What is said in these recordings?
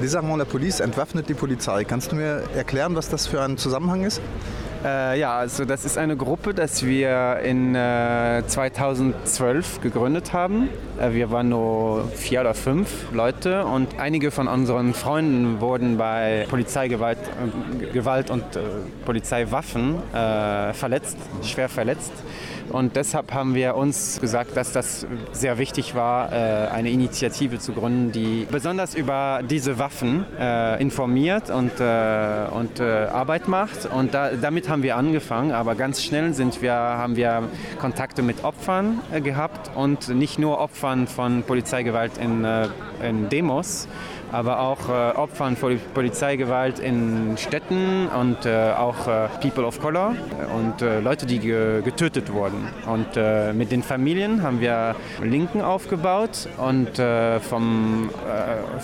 Désarmant la Police entwaffnet die Polizei. Kannst du mir erklären, was das für ein Zusammenhang ist? Äh, ja, also das ist eine Gruppe, das wir in äh, 2012 gegründet haben. Äh, wir waren nur vier oder fünf Leute und einige von unseren Freunden wurden bei Polizeigewalt äh, Gewalt und äh, Polizeiwaffen äh, verletzt, schwer verletzt. Und deshalb haben wir uns gesagt, dass das sehr wichtig war, eine Initiative zu gründen, die besonders über diese Waffen informiert und, Arbeit macht. Und da, damit haben wir angefangen, aber ganz schnell sind wir, haben wir Kontakte mit Opfern gehabt und nicht nur Opfern von Polizeigewalt in, in Demos, aber auch äh, Opfern von Polizeigewalt in Städten und äh, auch äh, People of Color und äh, Leute, die ge getötet wurden. Und äh, mit den Familien haben wir Linken aufgebaut und äh, vom,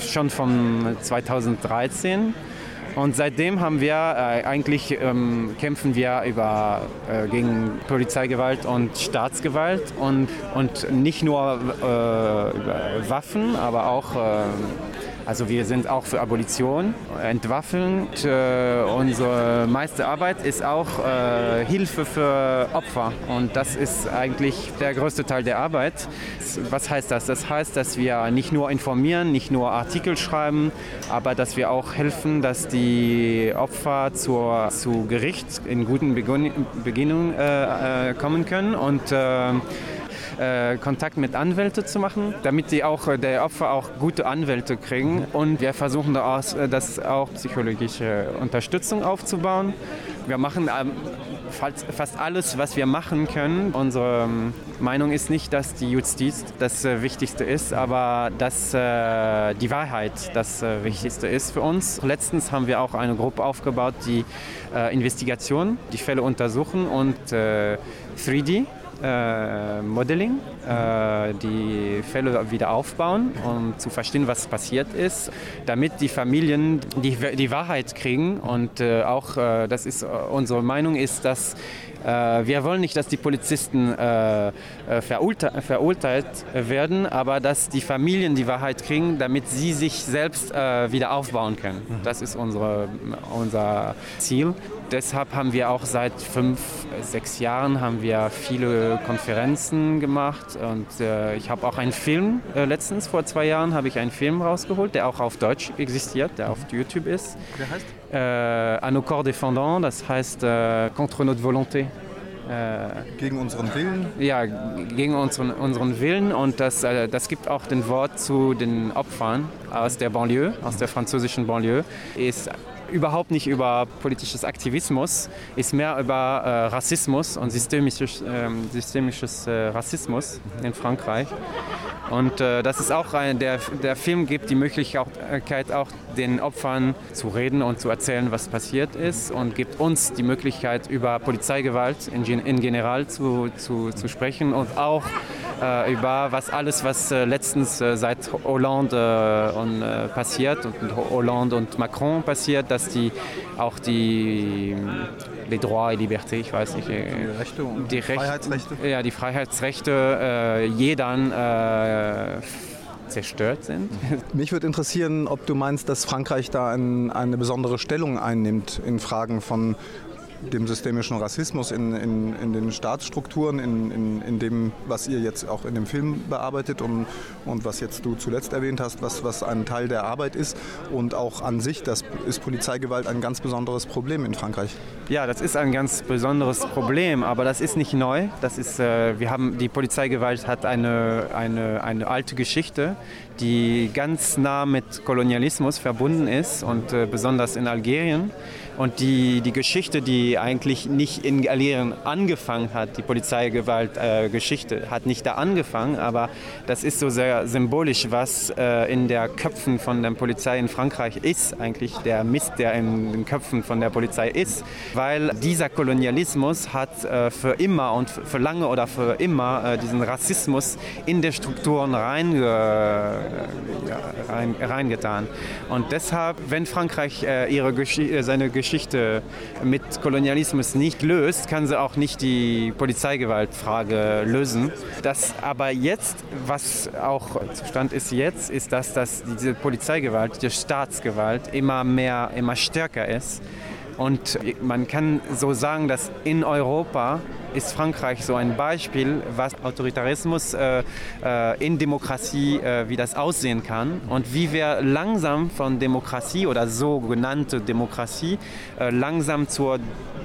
schon von 2013 und seitdem haben wir äh, eigentlich ähm, kämpfen wir über, äh, gegen Polizeigewalt und Staatsgewalt und, und nicht nur äh, Waffen, aber auch also wir sind auch für Abolition, entwaffeln. Äh, unsere meiste Arbeit ist auch äh, Hilfe für Opfer und das ist eigentlich der größte Teil der Arbeit. Was heißt das? Das heißt, dass wir nicht nur informieren, nicht nur Artikel schreiben, aber dass wir auch helfen, dass die Opfer zur, zu Gericht in guten Beginnungen äh, äh, kommen können und äh, Kontakt mit Anwälten zu machen, damit die auch, äh, der Opfer auch gute Anwälte kriegen. Und wir versuchen daraus, äh, das auch psychologische Unterstützung aufzubauen. Wir machen ähm, fast alles, was wir machen können. Unsere ähm, Meinung ist nicht, dass die Justiz das Wichtigste ist, aber dass die Wahrheit das Wichtigste ist für uns. Letztens haben wir auch eine Gruppe aufgebaut, die Investigation, die Fälle untersuchen und 3D äh, Modeling, äh, die Fälle wieder aufbauen, um zu verstehen, was passiert ist, damit die Familien die, die Wahrheit kriegen. Und äh, auch, äh, das ist unsere Meinung, ist, dass äh, wir wollen nicht, dass die Polizisten äh, äh, verurteilt werden, aber dass die Familien die Wahrheit kriegen, damit sie sich selbst wieder aufbauen können. Mhm. Das ist unsere, unser Ziel. Deshalb haben wir auch seit fünf, sechs Jahren haben wir viele Konferenzen gemacht und ich habe auch einen Film, letztens vor zwei Jahren habe ich einen Film rausgeholt, der auch auf Deutsch existiert, der auf YouTube ist. Der heißt? Äh, à nos corps défendants, das heißt äh, contre notre volonté. Äh, gegen unseren Willen? Ja, gegen unseren, unseren Willen und das, äh, das gibt auch den Wort zu den Opfern aus der Banlieue, aus der französischen Banlieue. Ist überhaupt nicht über politisches Aktivismus, ist mehr über äh, Rassismus und systemisches, äh, systemisches äh, Rassismus in Frankreich. Und äh, das ist auch ein, der, der Film gibt die Möglichkeit auch den Opfern zu reden und zu erzählen, was passiert ist und gibt uns die Möglichkeit über Polizeigewalt in, in general zu, zu, zu sprechen und auch äh, über was alles, was äh, letztens äh, seit Hollande äh, und, äh, passiert und Hollande und Macron passiert, dass die auch die les droits et libertés, ich weiß nicht, die, Rechte und die Recht, Freiheitsrechte, ja, die Freiheitsrechte äh, jedern äh, zerstört sind. Mich würde interessieren, ob du meinst, dass Frankreich da ein, eine besondere Stellung einnimmt in Fragen von dem systemischen Rassismus in, in, in den Staatsstrukturen, in, in, in dem, was ihr jetzt auch in dem Film bearbeitet und, und was jetzt du zuletzt erwähnt hast, was, was ein Teil der Arbeit ist. Und auch an sich, das ist Polizeigewalt ein ganz besonderes Problem in Frankreich. Ja, das ist ein ganz besonderes Problem, aber das ist nicht neu. Das ist, äh, wir haben, die Polizeigewalt hat eine, eine, eine alte Geschichte, die ganz nah mit Kolonialismus verbunden ist und äh, besonders in Algerien. Und die, die Geschichte, die eigentlich nicht in Algerien angefangen hat, die Polizeigewalt-Geschichte, äh, hat nicht da angefangen, aber das ist so sehr symbolisch, was äh, in der Köpfen von der Polizei in Frankreich ist, eigentlich der Mist, der in den Köpfen von der Polizei ist, weil dieser Kolonialismus hat äh, für immer und für lange oder für immer äh, diesen Rassismus in die Strukturen reinge, rein, reingetan. Und deshalb, wenn Frankreich äh, ihre Gesch seine Geschichte Geschichte mit Kolonialismus nicht löst, kann sie auch nicht die Polizeigewaltfrage lösen. Das aber jetzt, was auch Zustand ist jetzt, ist, dass, dass diese Polizeigewalt, die Staatsgewalt immer mehr, immer stärker ist. Und man kann so sagen, dass in Europa ist Frankreich so ein Beispiel, was Autoritarismus äh, äh, in Demokratie, äh, wie das aussehen kann und wie wir langsam von Demokratie oder sogenannte Demokratie äh, langsam zur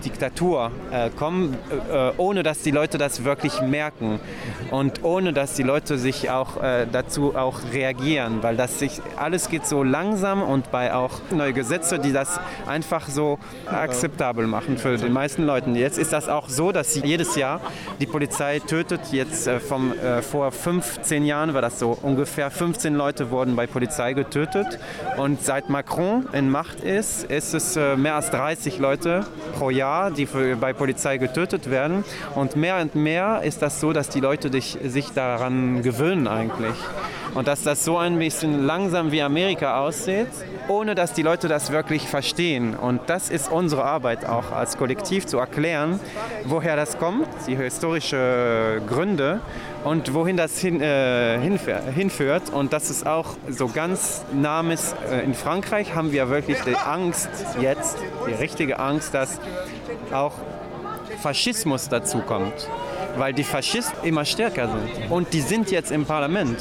Diktatur äh, kommen, äh, ohne dass die Leute das wirklich merken und ohne dass die Leute sich auch dazu auch reagieren, weil das sich alles geht so langsam und bei auch neue Gesetze, die das einfach so akzeptabel machen für die meisten Leute. Jetzt ist das auch so, dass sie jedes Jahr die Polizei tötet. Jetzt äh, vom, äh, vor 15 Jahren war das so. Ungefähr 15 Leute wurden bei Polizei getötet. Und seit Macron in Macht ist, ist es äh, mehr als 30 Leute pro Jahr, die für, bei Polizei getötet werden. Und mehr und mehr ist das so, dass die Leute dich, sich daran gewöhnen eigentlich. Und dass das so ein bisschen langsam wie Amerika aussieht, ohne dass die Leute das wirklich verstehen. Und das ist unsere Arbeit auch als Kollektiv zu erklären, woher das kommt, die historischen Gründe und wohin das hin, äh, hinführt. Und das ist auch so ganz Names. Äh, in Frankreich haben wir wirklich die Angst jetzt, die richtige Angst, dass auch Faschismus dazu kommt weil die Faschisten immer stärker sind. Und die sind jetzt im Parlament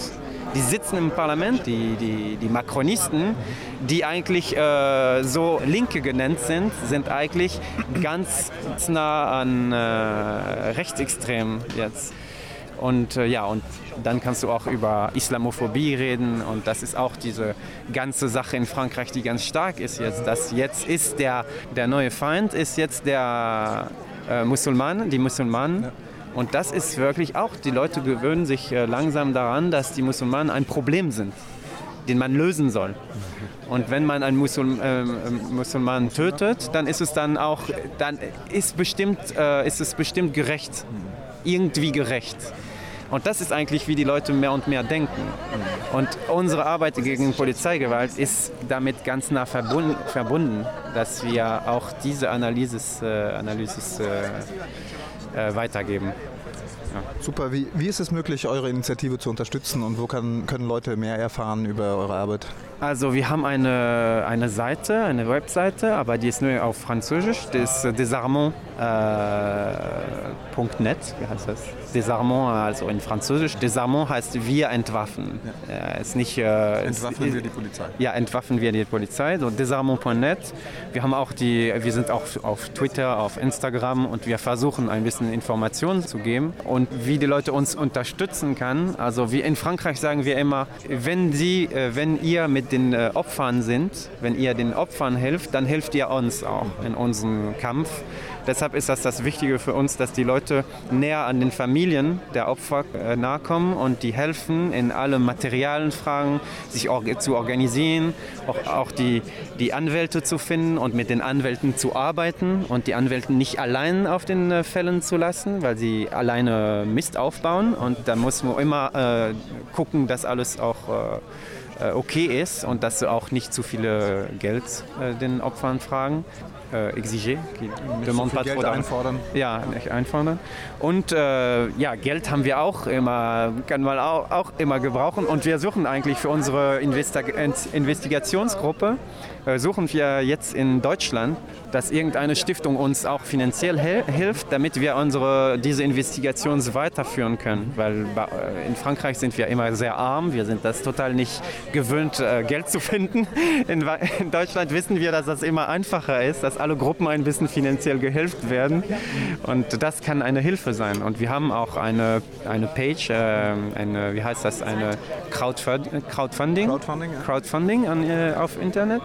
die sitzen im Parlament, die, die, die Makronisten, die eigentlich äh, so Linke genannt sind, sind eigentlich ganz nah an äh, Rechtsextremen jetzt. Und äh, ja, und dann kannst du auch über Islamophobie reden und das ist auch diese ganze Sache in Frankreich, die ganz stark ist jetzt. Dass jetzt ist der, der neue Feind, ist jetzt der äh, Musulman, die Musulmanen. Ja und das ist wirklich auch, die Leute gewöhnen sich äh, langsam daran, dass die Musulmanen ein Problem sind, den man lösen soll. Und wenn man einen Musul äh, Musulmanen tötet, dann ist es dann auch, dann ist, bestimmt, äh, ist es bestimmt gerecht, irgendwie gerecht. Und das ist eigentlich, wie die Leute mehr und mehr denken. Und unsere Arbeit gegen Polizeigewalt ist damit ganz nah verbunden, dass wir auch diese Analysis, äh, Analysis äh, äh, weitergeben. Ja. Super. Wie, wie ist es möglich, eure Initiative zu unterstützen und wo kann, können Leute mehr erfahren über eure Arbeit? Also wir haben eine, eine Seite, eine Webseite, aber die ist nur auf Französisch. Das ist desarmant.net, wie heißt das? Desarmant, also in Französisch. Desarmant heißt wir entwaffen. Ja. Äh, ist nicht, äh, entwaffen ist, wir die Polizei. Ja, entwaffen wir die Polizei. So desarmant.net. Wir haben auch die, wir sind auch auf Twitter, auf Instagram und wir versuchen ein bisschen Informationen zu geben und wie die Leute uns unterstützen kann. Also wie in Frankreich sagen wir immer, wenn sie, äh, wenn ihr mit den äh, Opfern sind, wenn ihr den Opfern hilft, dann hilft ihr uns auch in unserem Kampf. Deshalb ist das das Wichtige für uns, dass die Leute näher an den Familien der Opfer äh, nahe kommen und die helfen in alle materialen Fragen, sich zu organisieren, auch, auch die, die Anwälte zu finden und mit den Anwälten zu arbeiten und die Anwälte nicht allein auf den äh, Fällen zu lassen, weil sie alleine Mist aufbauen. Und da muss man immer äh, gucken, dass alles auch äh, okay ist und dass sie auch nicht zu viele Geld äh, den Opfern fragen. Äh, exiger, demande pas Geld einfordern. Ja, nicht einfordern. Und äh, ja, Geld haben wir auch immer, kann man auch, auch immer gebrauchen. Und wir suchen eigentlich für unsere Investi Investigationsgruppe äh, suchen wir jetzt in Deutschland, dass irgendeine Stiftung uns auch finanziell hilft, damit wir unsere, diese Investigation weiterführen können. Weil äh, in Frankreich sind wir immer sehr arm, wir sind das total nicht gewöhnt, äh, Geld zu finden. In, in Deutschland wissen wir, dass das immer einfacher ist, dass alle Gruppen ein bisschen finanziell gehilft werden. Und das kann eine Hilfe sein. Und wir haben auch eine, eine Page, eine, wie heißt das, eine Crowdfunding, Crowdfunding, ja. Crowdfunding an, auf Internet.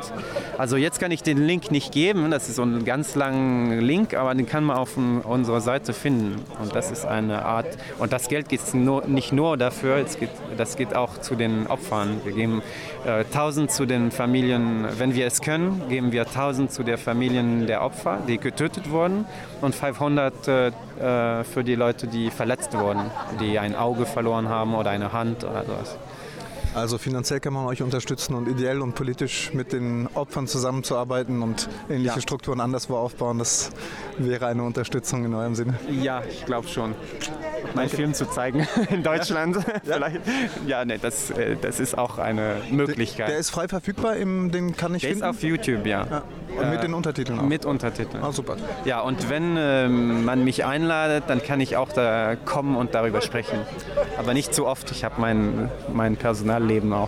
Also jetzt kann ich den Link nicht geben, das ist so ein ganz langer Link, aber den kann man auf unserer Seite finden. Und das ist eine Art, und das Geld geht nur, nicht nur dafür, geht, das geht auch zu den Opfern. Wir geben äh, 1000 zu den Familien, wenn wir es können, geben wir 1000 zu den Familien der Opfer, die getötet wurden und 500 äh, äh, für die Leute, die verletzt wurden, die ein Auge verloren haben oder eine Hand oder sowas. Also finanziell kann man euch unterstützen und ideell und politisch mit den Opfern zusammenzuarbeiten und ähnliche Ja. Strukturen anderswo aufbauen, das wäre eine Unterstützung in eurem Sinne. Ja, ich glaube schon. Meinen Film zu zeigen in Deutschland. Vielleicht. Ja, nee, das, äh, das ist auch eine Möglichkeit. Der ist frei verfügbar, im, den kann ich Der ist finden. auf YouTube, ja. ja. Und mit den Untertiteln auch. Mit Untertiteln. Ah, super. Ja, und wenn ähm, man mich einladet, dann kann ich auch da kommen und darüber sprechen. Aber nicht zu oft. Ich habe mein, mein Personalleben auch.